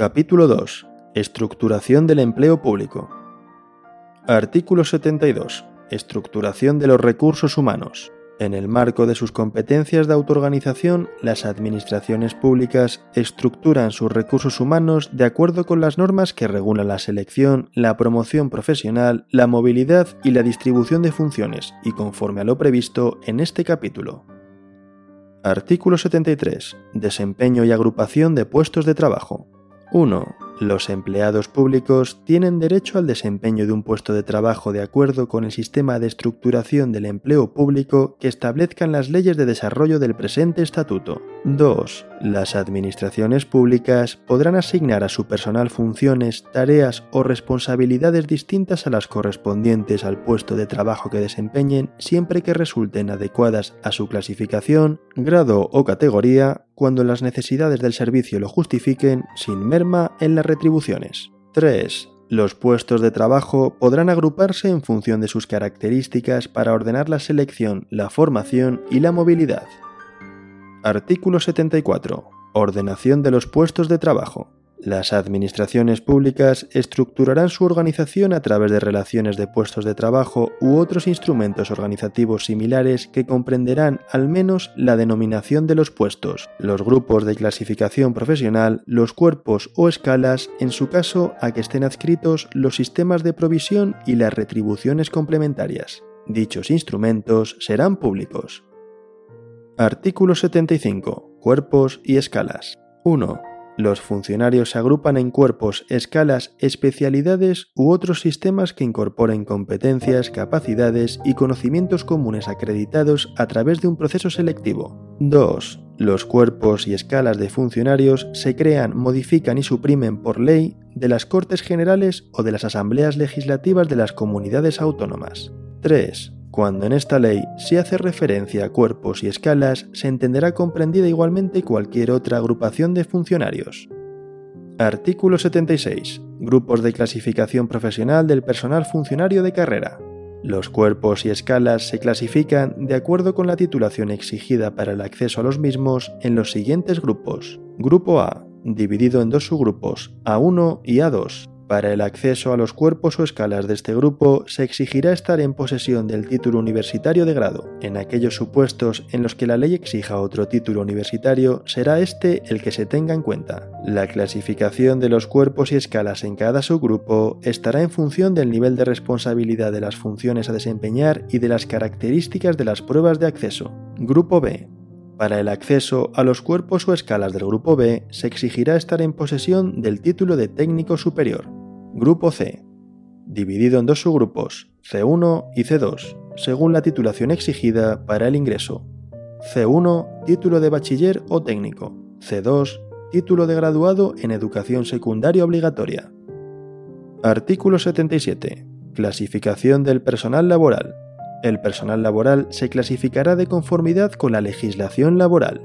Capítulo 2. Estructuración del empleo público. Artículo 72. Estructuración de los recursos humanos. En el marco de sus competencias de autoorganización, las administraciones públicas estructuran sus recursos humanos de acuerdo con las normas que regulan la selección, la promoción profesional, la movilidad y la distribución de funciones, y conforme a lo previsto en este capítulo. Artículo 73. Desempeño y agrupación de puestos de trabajo. 1. Los empleados públicos tienen derecho al desempeño de un puesto de trabajo de acuerdo con el sistema de estructuración del empleo público que establezcan las leyes de desarrollo del presente estatuto. 2. Las administraciones públicas podrán asignar a su personal funciones, tareas o responsabilidades distintas a las correspondientes al puesto de trabajo que desempeñen siempre que resulten adecuadas a su clasificación, grado o categoría cuando las necesidades del servicio lo justifiquen sin merma en las retribuciones. 3. Los puestos de trabajo podrán agruparse en función de sus características para ordenar la selección, la formación y la movilidad. Artículo 74. Ordenación de los puestos de trabajo. Las administraciones públicas estructurarán su organización a través de relaciones de puestos de trabajo u otros instrumentos organizativos similares que comprenderán al menos la denominación de los puestos, los grupos de clasificación profesional, los cuerpos o escalas, en su caso a que estén adscritos los sistemas de provisión y las retribuciones complementarias. Dichos instrumentos serán públicos. Artículo 75. Cuerpos y escalas. 1. Los funcionarios se agrupan en cuerpos, escalas, especialidades u otros sistemas que incorporen competencias, capacidades y conocimientos comunes acreditados a través de un proceso selectivo. 2. Los cuerpos y escalas de funcionarios se crean, modifican y suprimen por ley de las Cortes Generales o de las Asambleas Legislativas de las comunidades autónomas. 3. Cuando en esta ley se hace referencia a cuerpos y escalas, se entenderá comprendida igualmente cualquier otra agrupación de funcionarios. Artículo 76. Grupos de clasificación profesional del personal funcionario de carrera. Los cuerpos y escalas se clasifican de acuerdo con la titulación exigida para el acceso a los mismos en los siguientes grupos. Grupo A, dividido en dos subgrupos, A1 y A2. Para el acceso a los cuerpos o escalas de este grupo se exigirá estar en posesión del título universitario de grado. En aquellos supuestos en los que la ley exija otro título universitario, será este el que se tenga en cuenta. La clasificación de los cuerpos y escalas en cada subgrupo estará en función del nivel de responsabilidad de las funciones a desempeñar y de las características de las pruebas de acceso. Grupo B. Para el acceso a los cuerpos o escalas del Grupo B se exigirá estar en posesión del título de técnico superior. Grupo C, dividido en dos subgrupos, C1 y C2, según la titulación exigida para el ingreso. C1, título de bachiller o técnico. C2, título de graduado en educación secundaria obligatoria. Artículo 77. Clasificación del personal laboral. El personal laboral se clasificará de conformidad con la legislación laboral.